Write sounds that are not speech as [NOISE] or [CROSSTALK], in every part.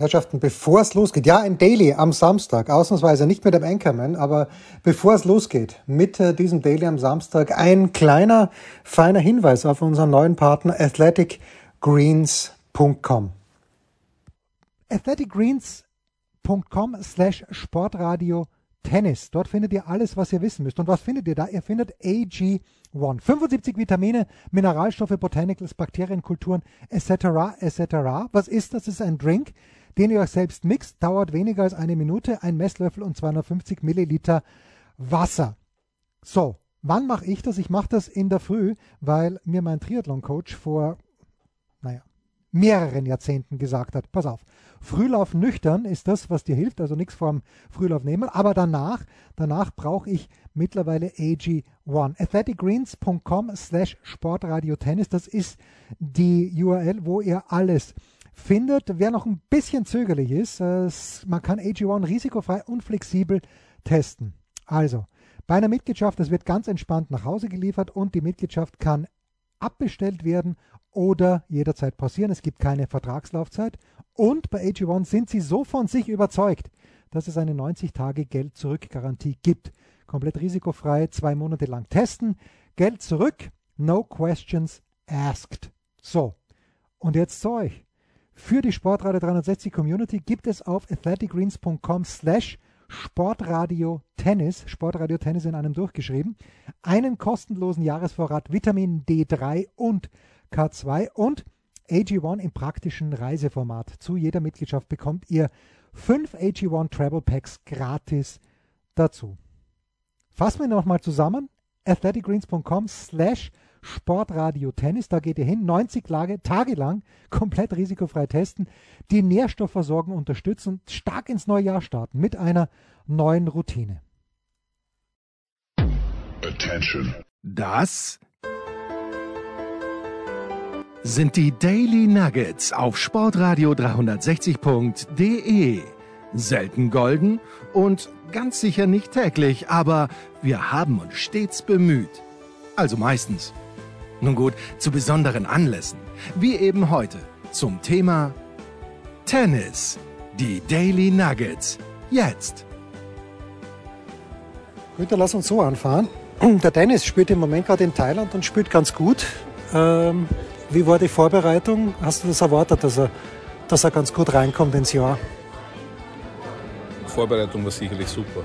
Herrschaften, bevor es losgeht, ja, ein Daily am Samstag, ausnahmsweise nicht mit dem Anchorman, aber bevor es losgeht mit äh, diesem Daily am Samstag, ein kleiner, feiner Hinweis auf unseren neuen Partner athleticgreens.com. athleticgreens.com slash sportradio Tennis. Dort findet ihr alles, was ihr wissen müsst. Und was findet ihr da? Ihr findet AG1. 75 Vitamine, Mineralstoffe, Botanicals, Bakterienkulturen, etc., etc. Was ist das? Das ist ein Drink, den ihr euch selbst mixt, dauert weniger als eine Minute, ein Messlöffel und 250 Milliliter Wasser. So, wann mache ich das? Ich mache das in der Früh, weil mir mein Triathlon-Coach vor, naja, mehreren Jahrzehnten gesagt hat, pass auf, Frühlauf nüchtern ist das, was dir hilft, also nichts vorm Frühlauf nehmen, aber danach, danach brauche ich mittlerweile AG1. athleticgreens.com slash Sportradio Tennis, das ist die URL, wo ihr alles findet. Wer noch ein bisschen zögerlich ist, äh, man kann AG1 risikofrei und flexibel testen. Also, bei einer Mitgliedschaft, das wird ganz entspannt nach Hause geliefert und die Mitgliedschaft kann abbestellt werden oder jederzeit pausieren. Es gibt keine Vertragslaufzeit. Und bei AG1 sind sie so von sich überzeugt, dass es eine 90-Tage-Geld-Zurück-Garantie gibt. Komplett risikofrei, zwei Monate lang testen. Geld zurück, no questions asked. So, und jetzt zu euch. Für die Sportradio 360 Community gibt es auf athleticgreens.com slash Sportradio Tennis, Sportradio Tennis in einem durchgeschrieben, einen kostenlosen Jahresvorrat Vitamin D3 und K2 und AG1 im praktischen Reiseformat. Zu jeder Mitgliedschaft bekommt ihr fünf AG1 Travel Packs gratis dazu. Fassen wir nochmal zusammen. athleticgreens.com slash Sportradio Tennis. Da geht ihr hin, 90 Tage, Tage lang [LAUGHS] komplett risikofrei testen, die Nährstoffversorgung unterstützen und stark ins neue Jahr starten mit einer neuen Routine. Attention. Das sind die Daily Nuggets auf Sportradio 360.de. Selten golden und ganz sicher nicht täglich, aber wir haben uns stets bemüht. Also meistens. Nun gut, zu besonderen Anlässen, wie eben heute zum Thema Tennis. Die Daily Nuggets. Jetzt. Dann lass uns so anfahren. [CLEARS THROAT] Der Dennis spielt im Moment gerade in Thailand und spielt ganz gut. Ähm, wie war die Vorbereitung? Hast du das erwartet, dass er, dass er ganz gut reinkommt ins Jahr? Die Vorbereitung war sicherlich super.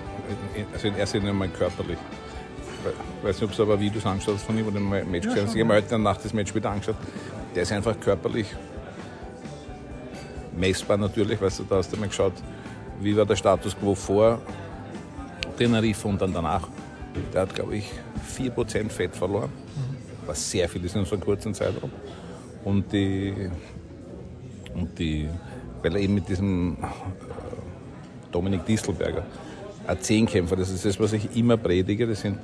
Also in erster Linie mal körperlich. Ich weiß nicht, ob du aber Videos angeschaut hast von ihm oder ein Match gesehen hast. Ich habe mir heute Nacht das Match wieder angeschaut. Der ist einfach körperlich messbar natürlich, weißt du, da hast du mal geschaut, wie war der Status quo vor Tenerife und dann danach. Der hat, glaube ich, 4% Fett verloren, was sehr viel ist in so einem kurzen Zeitraum. Und die, und die weil er eben mit diesem äh, Dominik Distelberger, ein Zehnkämpfer, das ist das, was ich immer predige, das sind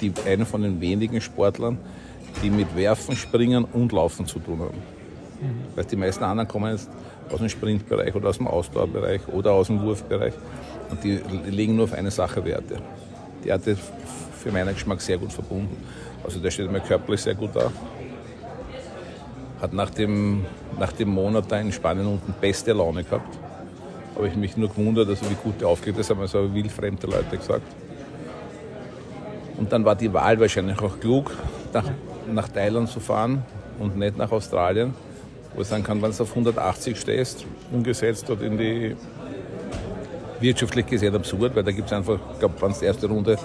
die, einer von den wenigen Sportlern, die mit Werfen, Springen und Laufen zu tun haben. Mhm. Weil die meisten anderen kommen jetzt aus dem Sprintbereich oder aus dem Ausdauerbereich oder aus dem Wurfbereich und die legen nur auf eine Sache Werte. Die hat das für meinen Geschmack sehr gut verbunden. Also der steht mir körperlich sehr gut da. Hat nach dem, nach dem Monat da in Spanien unten beste Laune gehabt. Habe ich mich nur gewundert, also wie gut der aufgeht. Das haben so wildfremde Leute gesagt. Und dann war die Wahl wahrscheinlich auch klug, nach, nach Thailand zu fahren und nicht nach Australien, wo ich sagen kann, wenn du auf 180 stehst, umgesetzt dort in die wirtschaftlich gesehen absurd, weil da gibt es einfach, ich glaube, wenn es die erste Runde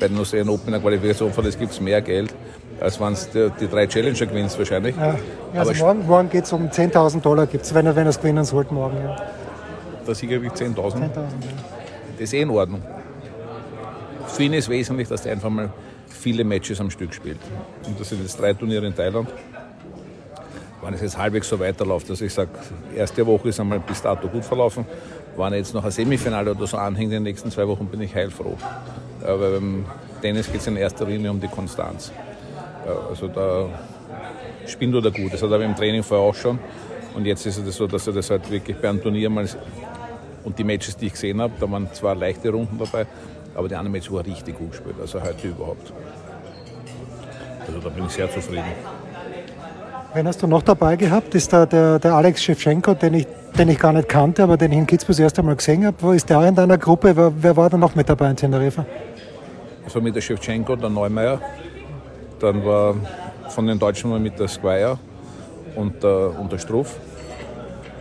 bei den Australian Open in der Qualifikation verlässt, gibt es mehr Geld, als wenn es die, die, drei Challenger gewinnst wahrscheinlich. Ja, also Aber morgen, morgen geht es um 10.000 Dollar, gibt's, wenn er wenn es gewinnen sollte morgen. Ja. Da sicherlich 10.000. 10.000 ja. Das ist eh in Ordnung. Für ihn ist wesentlich, dass er einfach mal viele Matches am Stück spielt. Und das sind jetzt drei Turniere in Thailand. Wenn es jetzt halbwegs so weiterläuft, dass ich sage, erste Woche ist einmal bis dato gut verlaufen, wenn er jetzt noch ein Semifinale oder so anhängt in den nächsten zwei Wochen, bin ich heilfroh. Aber beim Tennis geht es in erster Linie um die Konstanz. Also da spinnt er gut. Das hat er im Training vorher auch schon. Und jetzt ist es so, dass er das halt wirklich bei einem Turnier mal und die Matches, die ich gesehen habe, da waren zwar leichte Runden dabei, aber die anderen war richtig gut gespielt, also heute überhaupt. Also da bin ich sehr zufrieden. Wen hast du noch dabei gehabt? Ist da der, der Alex Shevchenko, den ich, den ich gar nicht kannte, aber den ich in Kitzbühel das erste Mal gesehen habe. Wo ist der auch in deiner Gruppe? Wer, wer war da noch mit dabei in Teneriffa? Also mit der Shevchenko, der Neumeier. Dann war von den Deutschen mal mit der Squire und der, und der Struff.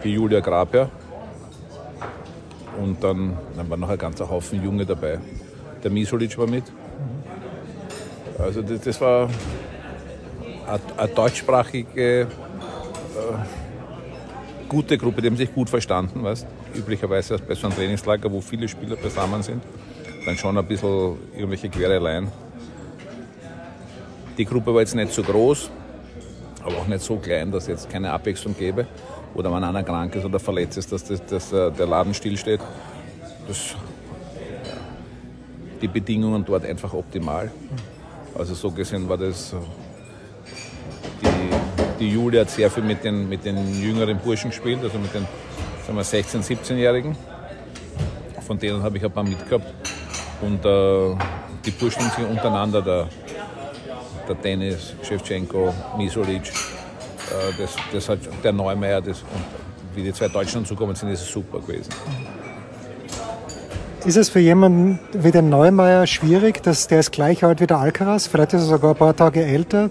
Die Julia Graper. Und dann, dann war noch ein ganzer Haufen Junge dabei. Der Misulic war mit. Also das, das war eine, deutschsprachige, äh, gute Gruppe, die haben sich gut verstanden, weißt Üblicherweise bei so einem Trainingslager, wo viele Spieler beisammen sind, dann schon ein bisschen irgendwelche Quereleien. Die Gruppe war jetzt nicht so groß, aber auch nicht so klein, dass es jetzt keine Abwechslung gäbe. Oder wenn einer krank ist oder verletzt ist, dass, das, dass äh, der Laden stillsteht. Das, die Bedingungen dort einfach optimal. Also so gesehen war das die Julia hat sehr viel mit den, mit den jüngeren Burschen gespielt, also mit den sagen wir, 16-, 17-Jährigen. Von denen habe ich ein paar mitgehabt. Und äh, die Burschen sich untereinander, der, der Dennis, Shevchenko, Misolic, äh, das, das hat der Neumeier, das, und wie die zwei Deutschen zukommen sind, ist es super gewesen. Ist es für jemanden wie den Neumeier schwierig, dass der ist gleich alt wie der Alcaraz, vielleicht ist er sogar ein paar Tage älter,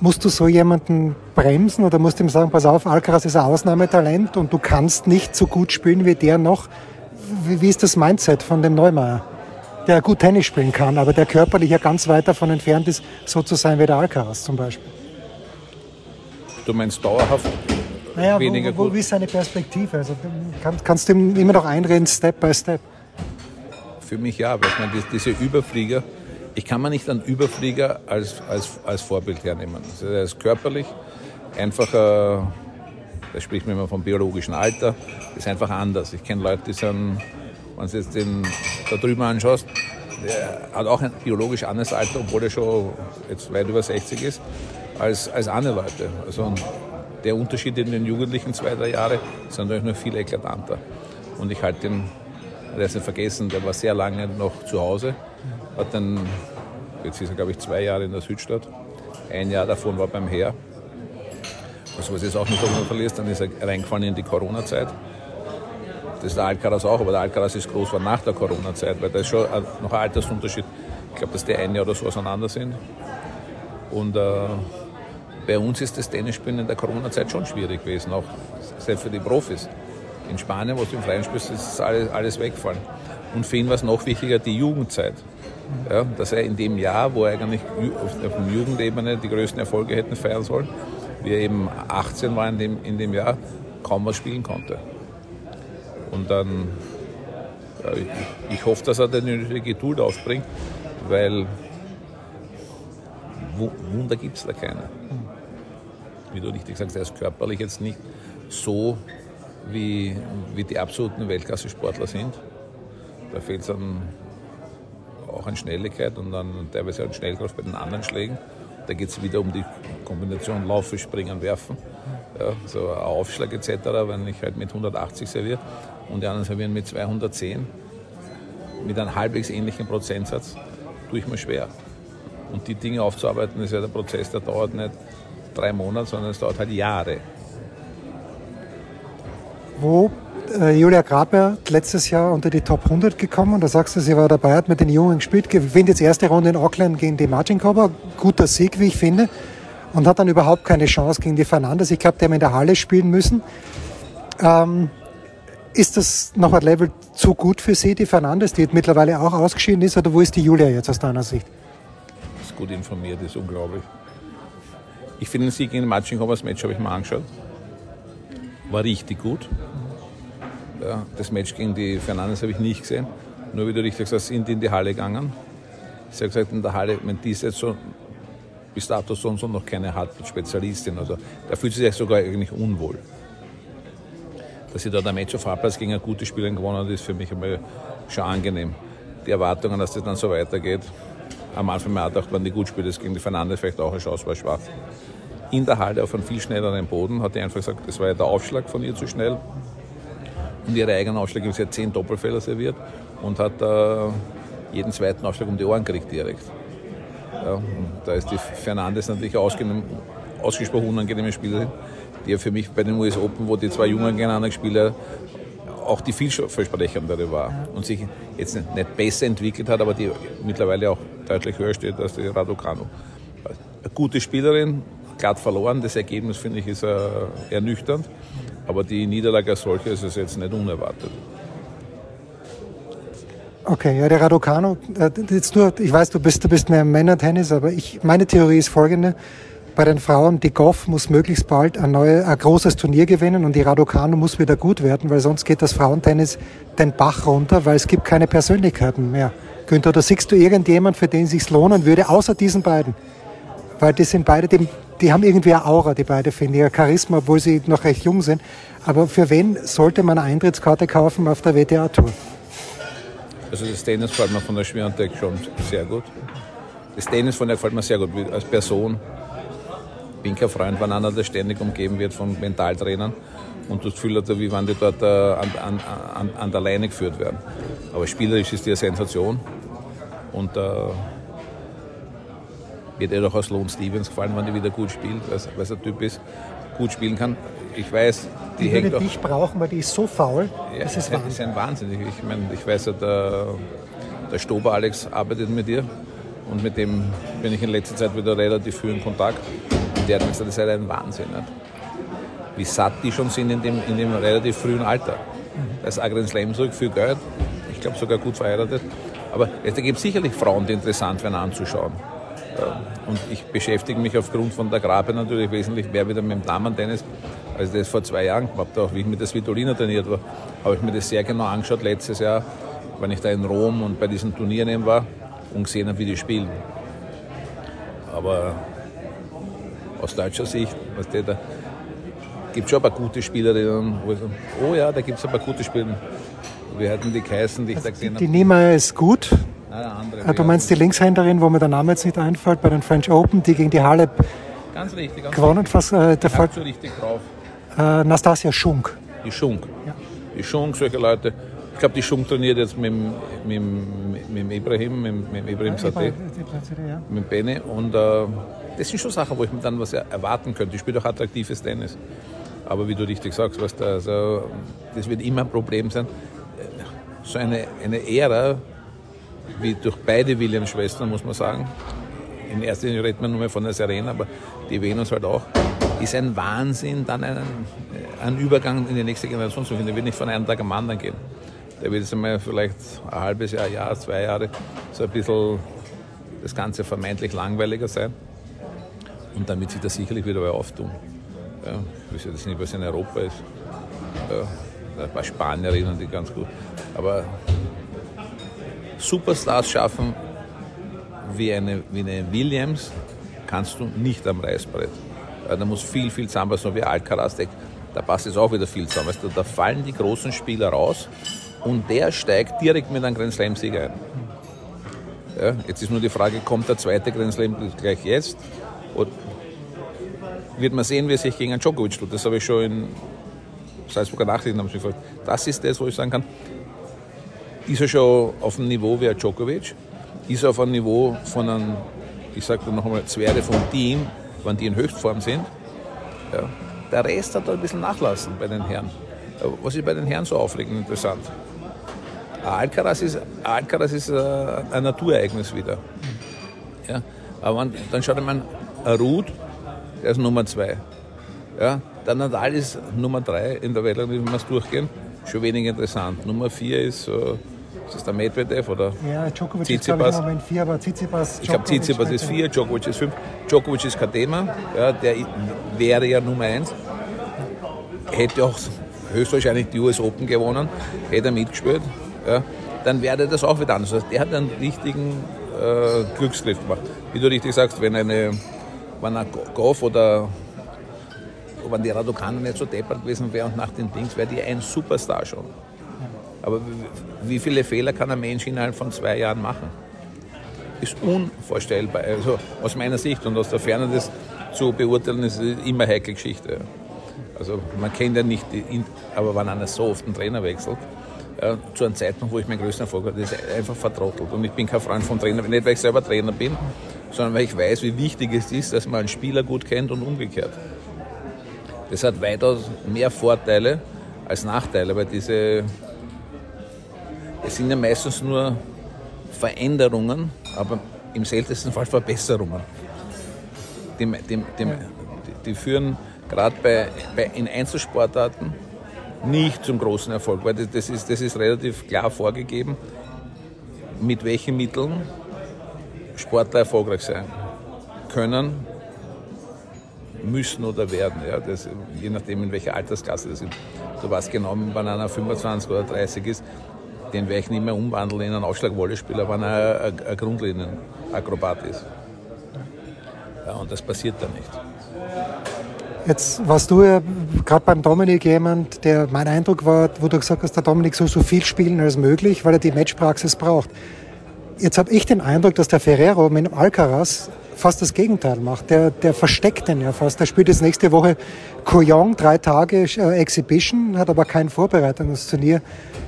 Musst du so jemanden bremsen oder musst du ihm sagen, pass auf, Alcaraz ist ein Ausnahmetalent und du kannst nicht so gut spielen wie der noch? Wie, ist das Mindset von dem Neumeier? Der gut Tennis spielen kann, aber der körperlich ja ganz weit davon entfernt ist, so zu sein wie der Alcaraz zum Beispiel. Du meinst dauerhaft naja, weniger wo, wo, gut? Wie ist seine Perspektive? Also kann, kannst du ihm immer noch einreden, Step by Step? Für mich ja, weil ich meine, diese Überflieger, ich kann mir nicht einen Überflieger als, als, als Vorbild hernehmen. Also er ist körperlich einfach, äh, da spricht man immer vom biologischen Alter, ist einfach anders. Ich kenne Leute, die sind, wenn du jetzt den da drüben anschaust, der hat auch ein biologisch anderes Alter, obwohl er schon jetzt weit über 60 ist, als, als andere Leute. Also der Unterschied in den Jugendlichen zwei, drei Jahre ist natürlich noch viel eklatanter. Und ich halte den, der ist nicht vergessen, der war sehr lange noch zu Hause hat dann, jetzt ist er glaube ich zwei Jahre in der Südstadt, ein Jahr davon war beim Heer. Also was jetzt auch nicht mehr verlierst, dann ist er reingefallen in die Corona-Zeit. Das ist der Alcaraz auch, aber der Alcaraz ist groß war nach der Corona-Zeit, weil da ist schon noch ein Altersunterschied. Ich glaube, dass die ein Jahr oder so auseinander sind. Und äh, bei uns ist das Tennisspielen in der Corona-Zeit schon schwierig gewesen, auch selbst für die Profis. In Spanien, wo du im Freien spielst, ist alles, alles weggefallen. Und für ihn war es noch wichtiger, die Jugendzeit. Ja, dass er in dem Jahr, wo er eigentlich auf der Jugendebene die größten Erfolge hätten feiern sollen, wie er eben 18 war in dem, in dem Jahr, kaum was spielen konnte. Und dann, ja, ich, ich, hoffe, dass er die nötige Geduld aufbringt, weil Wunder gibt es da keine. Wie du richtig sagst, er ist körperlich jetzt nicht so, wie, wie die absoluten Weltklasse-Sportler sind. Da fehlt es auch an Schnelligkeit und dann teilweise an Schnellkraft bei den anderen Schlägen. Da geht es wieder um die Kombination Laufen, Springen, Werfen. Ja, so ein Aufschlag etc., wenn ich halt mit 180 serviere und die anderen servieren mit 210, mit einem halbwegs ähnlichen Prozentsatz, tue ich mir schwer. Und die Dinge aufzuarbeiten, ist ja der Prozess, der dauert nicht drei Monate, sondern es dauert halt Jahre. Wo äh, Julia Graber letztes Jahr unter die Top 100 gekommen. Da sagst du, sie war dabei, hat mit den Jungen gespielt, gewinnt jetzt erste Runde in Auckland gegen die Marcinkova. Guter Sieg, wie ich finde. Und hat dann überhaupt keine Chance gegen die Fernandes. Ich glaube, die haben in der Halle spielen müssen. Ähm, ist das noch ein Level zu gut für sie, die Fernandes, die mittlerweile auch ausgeschieden ist? Oder wo ist die Julia jetzt aus deiner Sicht? Ist gut informiert, ist unglaublich. Ich finde den Sieg gegen Matschinkovas Match habe ich mir angeschaut. War richtig gut. Ja, das Match gegen die Fernandes habe ich nicht gesehen. Nur wie du richtig sagst, sind die in die Halle gegangen. Sie hat gesagt, in der Halle, wenn die ist jetzt so bis dato so und so noch keine Hardball-Spezialistin. Also da fühlt sie sich sogar eigentlich unwohl. Dass sie da der Match auf Fahrplatz gegen eine gute Spielerin gewonnen hat, ist für mich einmal schon angenehm. Die Erwartungen, dass das dann so weitergeht, am Anfang mir gedacht, wenn die gut spielt, ist gegen die Fernandes vielleicht auch eine Chance, war schwach. In der Halle auf einem viel schnelleren Boden hat die einfach gesagt, das war ja der Aufschlag von ihr zu schnell und ihre eigenen Aufschläge. Sie hat zehn Doppelfehler serviert und hat äh, jeden zweiten Aufschlag um die Ohren gekriegt direkt. Ja, da ist die Fernandes natürlich ausgesprochen unangenehme Spieler sind, die ja für mich bei den US Open, wo die zwei Jungen gegeneinander gespielt auch die vielversprechendere war und sich jetzt nicht besser entwickelt hat, aber die mittlerweile auch deutlich höher steht als die Raducanu. Eine gute Spielerin, glatt verloren. Das Ergebnis, finde ich, ist äh, ernüchternd. Aber die Niederlage als solche ist es jetzt nicht unerwartet. Okay, ja, der Raducano, äh, jetzt nur, ich weiß, du bist, du bist mehr im Männertennis, aber ich, meine Theorie ist folgende. Bei den Frauen, die Goff muss möglichst bald ein, neue, ein großes Turnier gewinnen und die Raducano muss wieder gut werden, weil sonst geht das Frauentennis den Bach runter, weil es gibt keine Persönlichkeiten mehr. Günther, da siehst du irgendjemand, für den es sich lohnen würde, außer diesen beiden? Weil die sind beide, die, die haben irgendwie eine Aura, die beide, finde ich, ein Charisma, obwohl sie noch recht jung sind. Aber für wen sollte man eine Eintrittskarte kaufen auf der WTA-Tour? Also das Tennis gefällt mir von der Schwiontek schon sehr gut. Das Tennis von der gefällt mir sehr gut als Person. Ich bin kein Freund, wenn einer der ständig umgeben wird von Mentaltrainern und das Gefühl hast, wie wenn die dort äh, an, an, an, an, der Leine geführt werden. Aber spielerisch ist die eine Sensation und äh, wird ihr doch aus Sloan Stevens gefallen, wenn die wieder gut spielt, weil ein Typ ist, gut spielen kann ich weiß, die, die hängt würde dich brauchen, weil die ist so faul. Ja, das ist, Wahnsinn. ist ein Wahnsinn. Ich, meine, ich weiß ja, der, der Stober Alex arbeitet mit dir und mit dem bin ich in letzter Zeit wieder relativ viel in Kontakt. Und der hat mir gesagt, das ist ein Wahnsinn. Nicht? Wie satt die schon sind in dem, in dem relativ frühen Alter. Mhm. Da ist Agren Slam zurück, viel Geld. Ich glaube sogar gut verheiratet. Aber es gibt sicherlich Frauen, die interessant werden anzuschauen. Und ich beschäftige mich aufgrund von der Grabe natürlich wesentlich mehr wieder mit dem Damen-Tennis, als ich das vor zwei Jahren gemacht habe. Auch wie ich mit der Svitolina trainiert war, habe ich mir das sehr genau angeschaut letztes Jahr, wenn ich da in Rom und bei diesen Turnieren eben war und gesehen habe, wie die spielen. Aber aus deutscher Sicht, was der da gibt schon ein paar gute Spielerinnen, oh ja, da gibt es ein paar gute Spieler. Wie hätten die geheißen, die ich also da gesehen habe? Die Niemeyer ist gut, Ah, du meinst die Linkshänderin, wo mir der Name jetzt nicht einfällt, bei den French Open, die gegen die Halep ganz richtig, ganz gewonnen fast. Äh, der Fall, so richtig drauf. Äh, Nastasia Schunk. Die Schunk. Ja. Die Schunk, solche Leute. Ich glaube, die Schunk trainiert jetzt mit, mit, mit, mit Ibrahim, mit, mit Ibrahim ja, ja. mit Bene. Und äh, das sind schon Sachen, wo ich mir dann was erwarten könnte. Ich spiele auch attraktives Tennis. Aber wie du richtig sagst, weißt du, also, das wird immer ein Problem sein. So eine, eine Ära, wie durch beide Williams-Schwestern, muss man sagen. In erster Linie redet man nur mehr von der Serena, aber die Venus halt auch. Ist ein Wahnsinn, dann einen, einen Übergang in die nächste Generation zu finden. Der wird nicht von einem Tag am anderen gehen. Der wird jetzt einmal vielleicht ein halbes Jahr, Jahr, zwei Jahre so ein bisschen das Ganze vermeintlich langweiliger sein. Und dann wird sich das sicherlich wieder mal auftun. Ja, ich weiß jetzt nicht, was in Europa ist. Ja, ein paar Spanierinnen, die ganz gut. Aber Superstars schaffen wie eine, wie eine Williams, kannst du nicht am Reißbrett. Da muss viel, viel zusammen, so wie Alcaraz, da passt jetzt auch wieder viel zusammen. Weißt da fallen die großen Spieler raus und der steigt direkt mit einem Grand Slam-Sieg ein. Ja, jetzt ist nur die Frage, kommt der zweite Grand Slam gleich jetzt? Oder wird man sehen, wie es sich gegen einen Djokovic tut. Das habe ich schon in Salzburger Nachrichten gefragt. Das ist das, wo ich sagen kann, ist er schon auf dem Niveau wie ein Djokovic, ist er auf einem Niveau von einem, ich sage noch einmal, Zwerge vom Team, wenn die in Höchstform sind. Ja. Der Rest hat ein bisschen nachlassen bei den Herren. Was ist bei den Herren so aufregend interessant? Alcaraz ist, Alcaraz ist äh, ein Naturereignis wieder. Ja. Aber man, dann schaut man, Ruth, der ist Nummer zwei. Ja. Der Nadal ist Nummer drei in der Welt, wenn wir es durchgehen. Schon wenig interessant. Nummer vier ist. Äh, ist das der Medvedev oder? Ja, Djokovic Tsitsipas. ist ich, im Moment vier, aber Tsitsipas, Ich glaube, Tsitsipas ist vier, Djokovic ist fünf. Djokovic ist kein Thema, ja, der wäre ja Nummer eins. Hätte auch höchstwahrscheinlich die US Open gewonnen, hätte er mitgespielt. Ja, dann wäre das auch wieder anders. Also der hat einen richtigen äh, Glücksgriff gemacht. Wie du richtig sagst, wenn eine wenn ein Goff oder wenn die Raducanu nicht so deppert gewesen wäre und nach den Dings, wäre die ein Superstar schon. Aber wie viele Fehler kann ein Mensch innerhalb von zwei Jahren machen? Ist unvorstellbar. Also aus meiner Sicht und aus der Ferne das zu beurteilen, ist immer heikle Geschichte. Also man kennt ja nicht, aber wenn einer so oft einen Trainer wechselt, ja, zu einem Zeitpunkt, wo ich meinen größten Erfolg hatte, ist einfach vertrottelt. Und ich bin kein Freund von Trainer, nicht weil ich selber Trainer bin, sondern weil ich weiß, wie wichtig es ist, dass man einen Spieler gut kennt und umgekehrt. Das hat weitaus mehr Vorteile als Nachteile, weil diese, es sind ja meistens nur Veränderungen, aber im seltensten Fall Verbesserungen. Die, die, die, die führen gerade bei, bei, in Einzelsportarten nicht zum großen Erfolg, weil das ist, das ist relativ klar vorgegeben, mit welchen Mitteln Sportler erfolgreich sein können, müssen oder werden. Ja, das, je nachdem, in welcher Altersklasse das sind. Du weißt genau, wenn einer 25 oder 30 ist, den werde ich nicht mehr umwandeln in einen Ausschlagwollespieler, wenn er ein, Grundlinienakrobat ist. Ja, und das passiert da nicht. Jetzt warst du ja gerade beim Dominik jemand, der mein Eindruck war, wo du gesagt hast, der Dominik soll so viel spielen als möglich, weil er die Matchpraxis braucht. Jetzt habe ich den Eindruck, dass der Ferrero mit dem Alcaraz fast das Gegenteil macht. Der, der versteckt den ja fast. Der spielt jetzt nächste Woche Couillon, drei Tage äh, Exhibition, hat aber kein Vorbereitungsturnier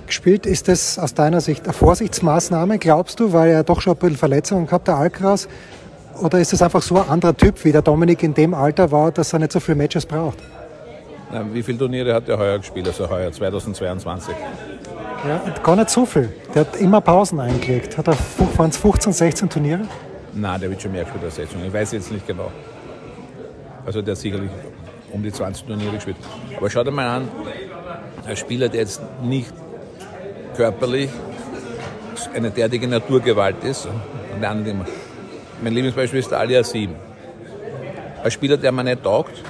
gespielt. Ist das aus deiner Sicht eine Vorsichtsmaßnahme, glaubst du, weil er doch schon ein bisschen Verletzungen gehabt, der Alcaraz? Oder ist es einfach so ein anderer Typ, wie der Dominik in dem Alter war, dass er nicht so viele Matches braucht? Na, wie viele Turniere hat er heuer gespielt, also heuer 2022? Ja, gar nicht so viel. Der hat immer Pausen eingelegt. Hat er, waren es 15, 16 Turniere? Nein, der wird schon mehr gespielt als 16. Ich weiß jetzt nicht genau. Also der hat sicherlich um die 20 Turniere gespielt. Aber schau dir mal an, ein Spieler, der jetzt nicht körperlich eine derartige Naturgewalt ist, und der andere immer mein Lieblingsbeispiel ist der Ali 7. Ein Spieler, der mir nicht taugt.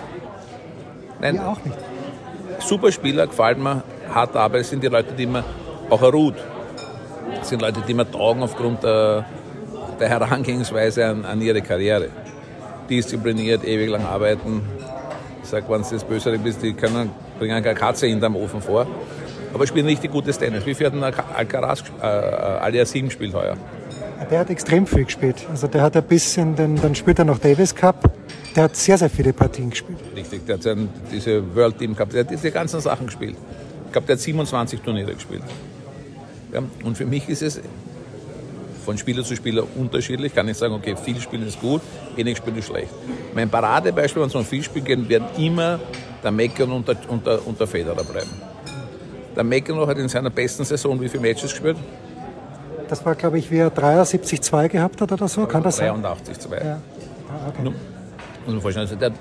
Nein, ja, auch nicht. Super Spieler, gefällt mir, harte Arbeit, das sind die Leute, die mir auch ruht. Das sind Leute, die mir taugen aufgrund der, der Herangehensweise an, an, ihre Karriere. Diszipliniert, ewig lang arbeiten. Ich sag, wenn du das Bösere bist, die können, bringen keine Katze hinterm Ofen vor. Aber spielen richtig gutes Tennis. Wie viel hat ein Alcaraz, äh, Ali 7 gespielt heuer? Der hat extrem viel gespielt. Also der hat ein bisschen, den, dann spielt er noch Davis Cup. Der hat sehr, sehr viele Partien gespielt. Richtig, der hat seinen, diese World Team Cup, der hat diese ganzen Sachen gespielt. Ich glaube, der hat 27 Turniere gespielt. Ja, und für mich ist es von Spieler zu Spieler unterschiedlich. Ich kann nicht sagen, okay, viel Spielen ist gut, wenig Spielen ist schlecht. Mein Paradebeispiel, wenn es um viel Spiel geht, werden immer der Meckern und der, und, der, und der Federer bleiben. Der Meckern hat in seiner besten Saison wie viele Matches gespielt? Das war, glaube ich, wie er 73-2 gehabt hat oder so. Kann das 83, sein? 83,2. Ja. Ah, okay. Muss man vorstellen, also der hat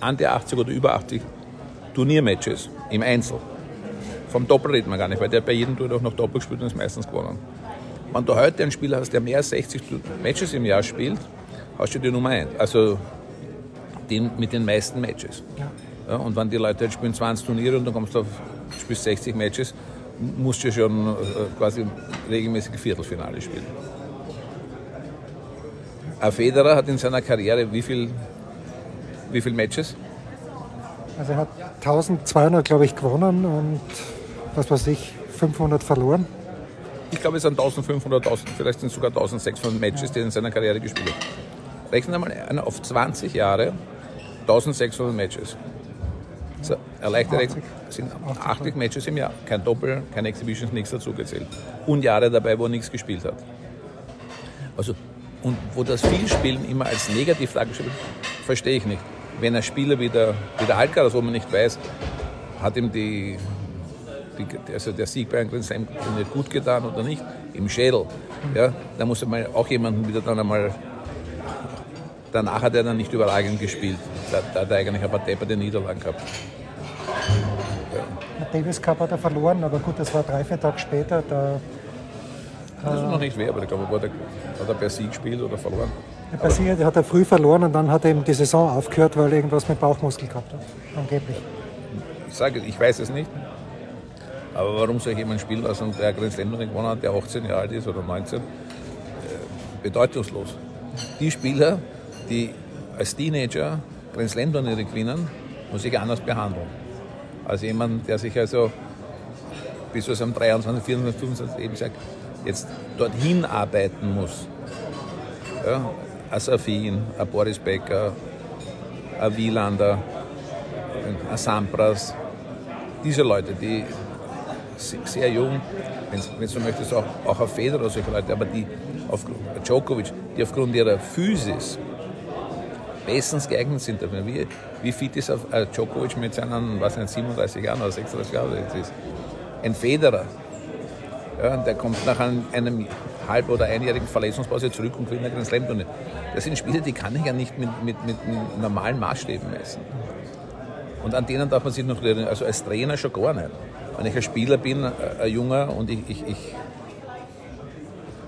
an die 80 oder über 80 Turniermatches im Einzel. Vom Doppel reden wir gar nicht, weil der bei jedem Tour auch noch Doppel gespielt und ist meistens gewonnen. Wenn du heute einen Spieler hast, der mehr als 60 Matches im Jahr spielt, hast du die Nummer 1. Also den mit den meisten Matches. Ja. Ja, und wenn die Leute jetzt spielen 20 Turniere und dann kommst du auf, spielst 60 Matches, musst du schon äh, quasi regelmäßig Viertelfinale spielen. Ein Federer hat in seiner Karriere wie viel, wie viel Matches? Also er hat 1200, glaube ich, gewonnen und was weiß ich, 500 verloren. Ich glaube, es sind 1500, 1000, vielleicht sind es sogar 1600 Matches, die er in seiner Karriere gespielt hat. Rechnen wir mal auf 20 Jahre 1600 Matches. So, erleichtert sind 80 Matches im Jahr. Kein Doppel, keine Exhibitions, nichts dazu gezählt. Und Jahre dabei, wo er nichts gespielt hat. Also, und wo das Vielspielen immer als negativ dargestellt wird, verstehe ich nicht. Wenn ein Spieler wie der, wie der Alcaraz, wo man nicht weiß, hat ihm die, die, also der Sieg bei einem Grand Slam gut getan oder nicht, im Schädel, ja, da muss man auch jemanden wieder dann einmal danach hat er dann nicht überragend gespielt. Da, da hat er eigentlich ein paar depperte Niederlagen gehabt. Ja. Davis Cup hat er verloren, aber gut, das war drei, vier Tage später. Da, das ist noch nicht wer, aber ich glaube, hat er per Sieg gespielt oder verloren? Per Sieg hat er früh verloren und dann hat er eben die Saison aufgehört, weil er irgendwas mit Bauchmuskel gehabt hat. Angeblich. Ich sage, ich weiß es nicht. Aber warum soll ich jemanden spielen lassen, der Grand Slam gewonnen hat, der 18 Jahre alt ist oder 19? Äh, bedeutungslos. Die Spieler, die als Teenager Grand Slam Turniere gewinnen, muss ich anders behandeln. Als jemand, der sich also bis zu seinem 23, 24, 25 eben sagt, jetzt dorthin arbeiten muss. Ja, ein Safin, ein Boris Becker, ein Wielander, ein Sampras, diese Leute, die sehr jung, wenn du möchtest, auch, auch auf Federer solche Leute, aber die auf Djokovic, die aufgrund ihrer Physis bestens geeignet sind. Wie, wie fit ist äh, Djokovic mit seinen, was nicht, 37 Jahren oder 36 Jahren ist? Ein Federer, ja, der kommt nach einem, einem halb- oder einjährigen Verletzungspause zurück und gewinnt ein Slam-Turnier. Das sind Spiele, die kann ich ja nicht mit, mit, mit normalen Maßstäben messen. Und an denen darf man sich noch lernen, also als Trainer schon gar nicht. Wenn ich ein Spieler bin, ein Junger, und ich, ich, ich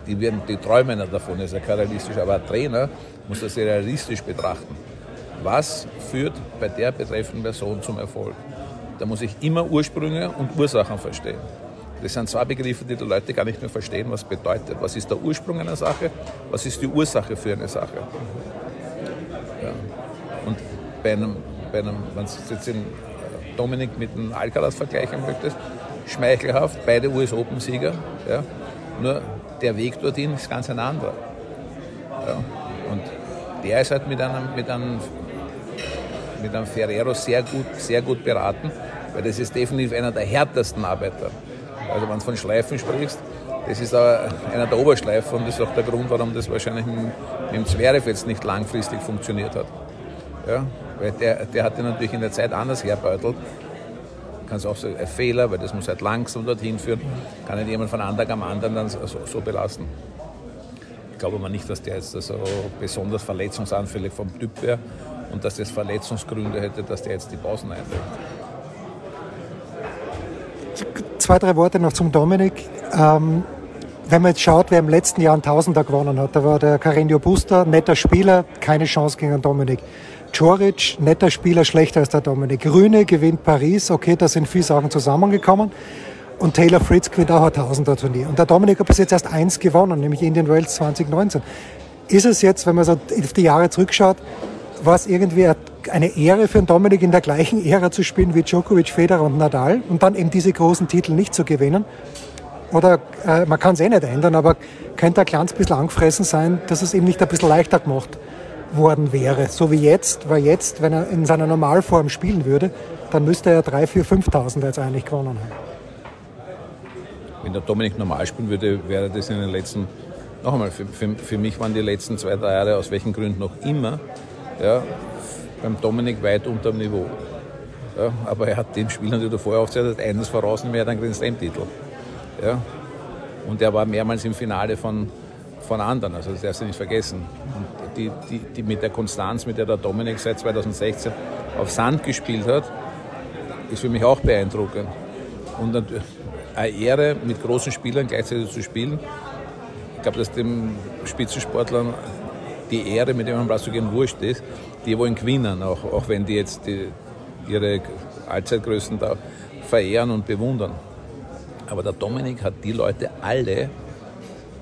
die, werden, die träumen davon, ist ja kein realistisch, aber ein Trainer muss das realistisch betrachten. Was führt bei der betreffenden Person zum Erfolg? Da muss ich immer Ursprünge und Ursachen verstehen. Das sind zwei Begriffe, die die Leute gar nicht mehr verstehen, was bedeutet. Was ist der Ursprung einer Sache? Was ist die Ursache für eine Sache? Ja. Und bei einem, bei einem wenn du jetzt den Dominik mit dem Alcaraz vergleichen möchtest, schmeichelhaft, beide US Open-Sieger. Ja. Nur der Weg dorthin ist ganz ein anderer. Ja. Und der ist halt mit einem, mit einem, mit einem Ferrero sehr gut, sehr gut beraten, weil das ist definitiv einer der härtesten Arbeiter. Also wenn du von Schleifen sprichst, das ist einer der Oberschleifen und das ist auch der Grund, warum das wahrscheinlich mit, dem Zverev jetzt nicht langfristig funktioniert hat. Ja, weil der, der hat ja natürlich in der Zeit anders herbeutelt. Kannst auch sagen, ein Fehler, weil das muss halt langsam dorthin führen. Kann nicht jemand von Anfang am anderen dann so, so belasten. Ich glaube aber nicht, dass der jetzt also besonders verletzungsanfällig vom Typ wäre und dass das Verletzungsgründe hätte, dass der jetzt die Pausen einlegt zwei, drei Worte noch zum Dominik. Ähm, wenn man jetzt schaut, wer im letzten Jahr einen Tausender gewonnen hat, da war der Carreño Buster, netter Spieler, keine Chance gegen Dominik. Joric, netter Spieler, schlechter als der Dominik. Rühne gewinnt Paris, okay, da sind viele Sachen zusammengekommen. Und Taylor Fritz gewinnt auch ein Tausender-Turnier. Und der Dominik hat bis jetzt erst eins gewonnen, nämlich Indian Wells 2019. Ist es jetzt, wenn man so auf die Jahre zurückschaut, war es irgendwie eine Ehre für einen Dominik in der gleichen Ära zu spielen wie Djokovic, Federer und Nadal und dann eben diese großen Titel nicht zu gewinnen? Oder äh, man kann es eh nicht ändern, aber könnte ein kleines bisschen angefressen sein, dass es ihm nicht ein bisschen leichter gemacht worden wäre. So wie jetzt, weil jetzt, wenn er in seiner Normalform spielen würde, dann müsste er 3, 4, 5.000 jetzt eigentlich gewonnen haben. Wenn der Dominik normal spielen würde, wäre das in den letzten, noch einmal, für, für, für mich waren die letzten zwei, drei Jahre aus welchen Gründen noch immer ja, beim Dominik weit unter dem Niveau. Ja, aber er hat den Spielern, die du vorher aufzählt hast, eines voraus, mehr einen Grand Slam-Titel. Ja, und er war mehrmals im Finale von, von anderen, also das darfst du nicht vergessen. Und die, die, die mit der Konstanz, mit der der Dominik seit 2016 auf Sand gespielt hat, ist für mich auch beeindruckend. Und eine Ehre, mit großen Spielern gleichzeitig zu spielen. Ich glaube, dass dem Spitzensportlern die Ehre, mit dem am Platz zu gehen, wurscht ist. Die wollen gewinnen, auch, auch wenn die jetzt die, ihre Allzeitgrößen da verehren und bewundern. Aber der Dominik hat die Leute alle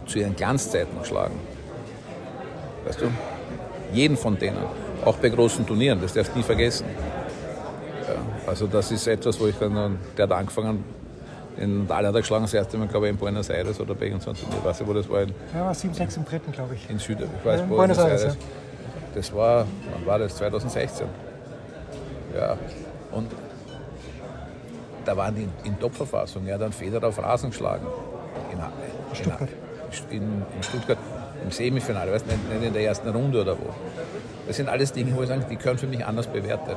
zu ihren Glanzzeiten geschlagen. Weißt du? Jeden von denen. Auch bei großen Turnieren, das darfst du nie vergessen. Ja, also das ist etwas, wo ich dann, der hat angefangen, in Italien hat er geschlagen, das erste Mal, glaube ich, in Buenos Aires oder bei irgendeinem Turnier. Ich weiß nicht, wo das war. In, ja, war 7-6 im dritten, glaube ich. In Süd, ich weiß, ja, Buenos, Buenos Aires. Aires. Das war, wann war das? 2016. Ja, und da waren die in, in Top-Verfassung. Er hat dann Federer auf Rasen geschlagen. In, in Stuttgart. In, in, Stuttgart im Semifinale, weißt, nicht, nicht in der ersten Runde oder wo. Das sind alles Dinge, wo ich sage, die können für mich anders bewertet.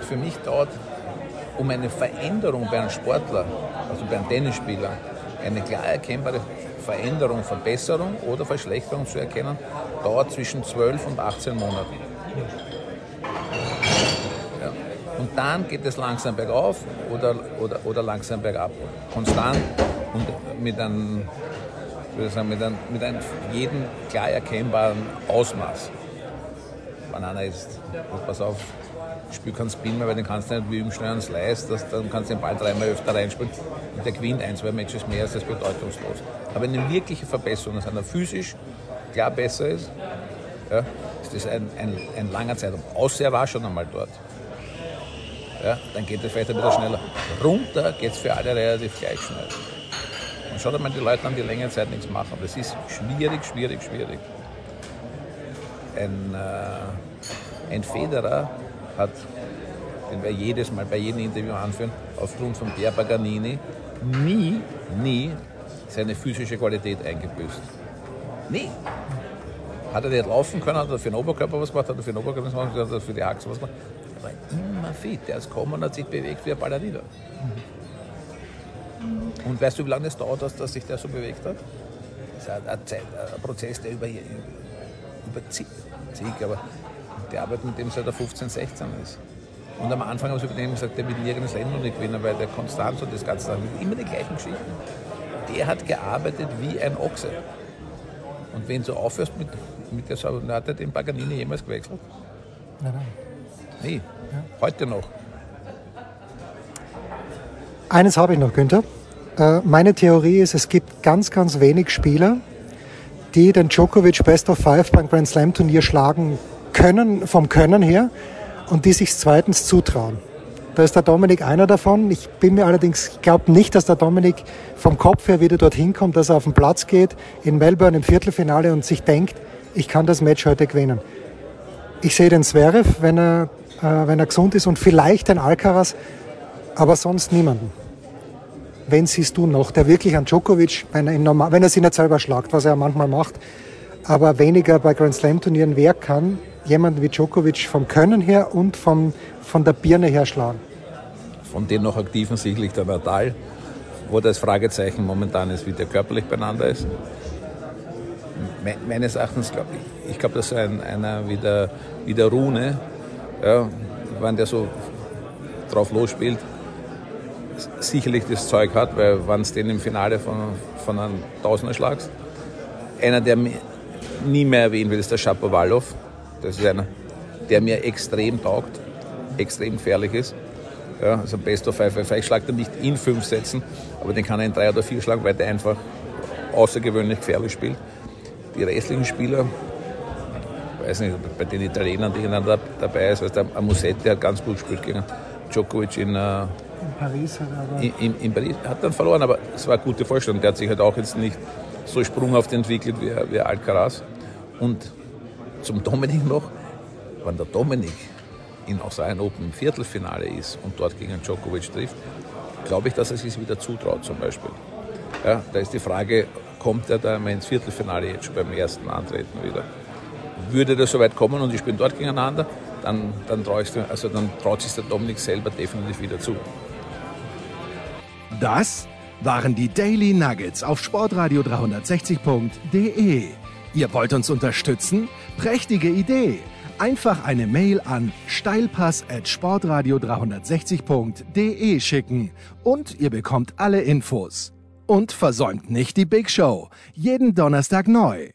Für mich dauert um eine Veränderung bei einem Sportler, also bei einem Tennisspieler, eine klar erkennbare Veränderung, Verbesserung oder Verschlechterung zu erkennen, dauert zwischen 12 und 18 Monaten. Ja. Und dann geht es langsam bergauf oder, oder, oder langsam bergab. Konstant und mit einem, würde sagen, mit einem, mit einem jeden klar erkennbaren Ausmaß. Einer ist, pass auf, Spiel keinen Spin mehr, weil den kannst du nicht wie im schnellen Slice, das, dann kannst du den Ball dreimal öfter reinspielen und der gewinnt ein, zwei Matches mehr, ist das bedeutungslos. Aber eine wirkliche Verbesserung, dass einer physisch klar besser ist, ja, ist das ein, ein, ein langer Zeitraum. Außer er war schon einmal dort. Ja, dann geht es weiter wieder schneller. Runter geht es für alle relativ gleich schnell. Und schaut mal die Leute an, die längere Zeit nichts machen. Das ist schwierig, schwierig, schwierig. Ein, äh, ein Federer hat den wir jedes Mal bei jedem Interview anführen, aufgrund von Pierre Paganini nie, nie seine physische Qualität eingebüßt. Nie. Hat er nicht laufen können, hat er für den Oberkörper was gemacht, hat er für den Oberkörper was gemacht, hat er für die Achse was gemacht. Er war immer fit, der ist gekommen und hat sich bewegt wie ein Ballerina. Und weißt du, wie lange es dauert, dass, dass sich der so bewegt hat? Das ist ein, ein, Zeit, ein Prozess, der über, über zig, zig, aber der arbeitet mit dem seit er 15, 16 ist. Und am Anfang habe ich mit dem gesagt, der wird nirgends Rennen nicht gewinnen, weil der Konstanz und das Ganze, immer die gleichen Geschichten. Der hat gearbeitet wie ein Ochse. Und wenn du aufhörst mit, mit der Sau, hat er den Paganini jemals gewechselt? Nein, nein. Nie. Ja. Heute noch. Eines habe ich noch, Günther. Äh, meine Theorie ist, es gibt ganz, ganz wenig Spieler, die den Djokovic Best of Five beim Grand Slam Turnier schlagen können, vom Können her, und die sich zweitens zutrauen. Da ist der Dominik einer davon. Ich bin mir allerdings, ich glaube nicht, dass der Dominik vom Kopf her wieder dorthin kommt, dass er auf den Platz geht in Melbourne im Viertelfinale und sich denkt, ich kann das Match heute gewinnen. Ich sehe den Zverev, wenn er, äh, wenn er gesund ist und vielleicht den Alcaraz, aber sonst niemanden. Wen siehst du noch, der wirklich an Djokovic, wenn er, Normal, wenn er sich nicht selber schlagt, was er manchmal macht, aber weniger bei Grand Slam Turnieren, wer kann jemanden wie Djokovic vom Können her und vom, von der Birne her schlagen? Von den noch aktiven sicherlich der Nadal, wo das Fragezeichen momentan ist, wie der körperlich beieinander ist. Me meines Erachtens glaube ich, ich glaube, dass ein, einer wie der, wie der Rune, ja, wenn der so drauf losspielt, sicherlich das Zeug hat, weil wenn es den im Finale von, von einem Tausender schlagst, einer, der nie mehr erwähnen will, ist der Shapovalov. Das ist einer, der mir extrem taugt, extrem gefährlich ist. Ja, also Best of Five. Vielleicht schlagt er nicht in fünf Sätzen, aber den kann er in drei oder vier schlagen, weil der einfach außergewöhnlich gefährlich spielt. Die restlichen Spieler, ich weiß nicht, bei den Italienern, die da dabei ist, der Amusetti hat ganz gut gespielt gegen Djokovic in, äh, in Paris. Hat aber in, in, in, Paris hat dann verloren, aber es war eine gute Vorstellung. Der hat sich halt auch jetzt nicht so sprunghaft entwickelt wie, wie Alcaraz. Und zum Dominik noch, wenn der Dominik in Australian Open im Viertelfinale ist und dort gegen Djokovic trifft, glaube ich, dass er sich wieder zutraut zum Beispiel. Ja, da ist die Frage, kommt er da ins Viertelfinale jetzt schon beim ersten Antreten wieder? Würde das soweit kommen und die spielen dort gegeneinander, dann, dann, also dann traut sich der Dominik selber definitiv wieder zu. Das waren die Daily Nuggets auf sportradio 360.de. Ihr wollt uns unterstützen? Prächtige Idee! Einfach eine Mail an steilpass at sportradio360.de schicken und ihr bekommt alle Infos. Und versäumt nicht die Big Show. Jeden Donnerstag neu.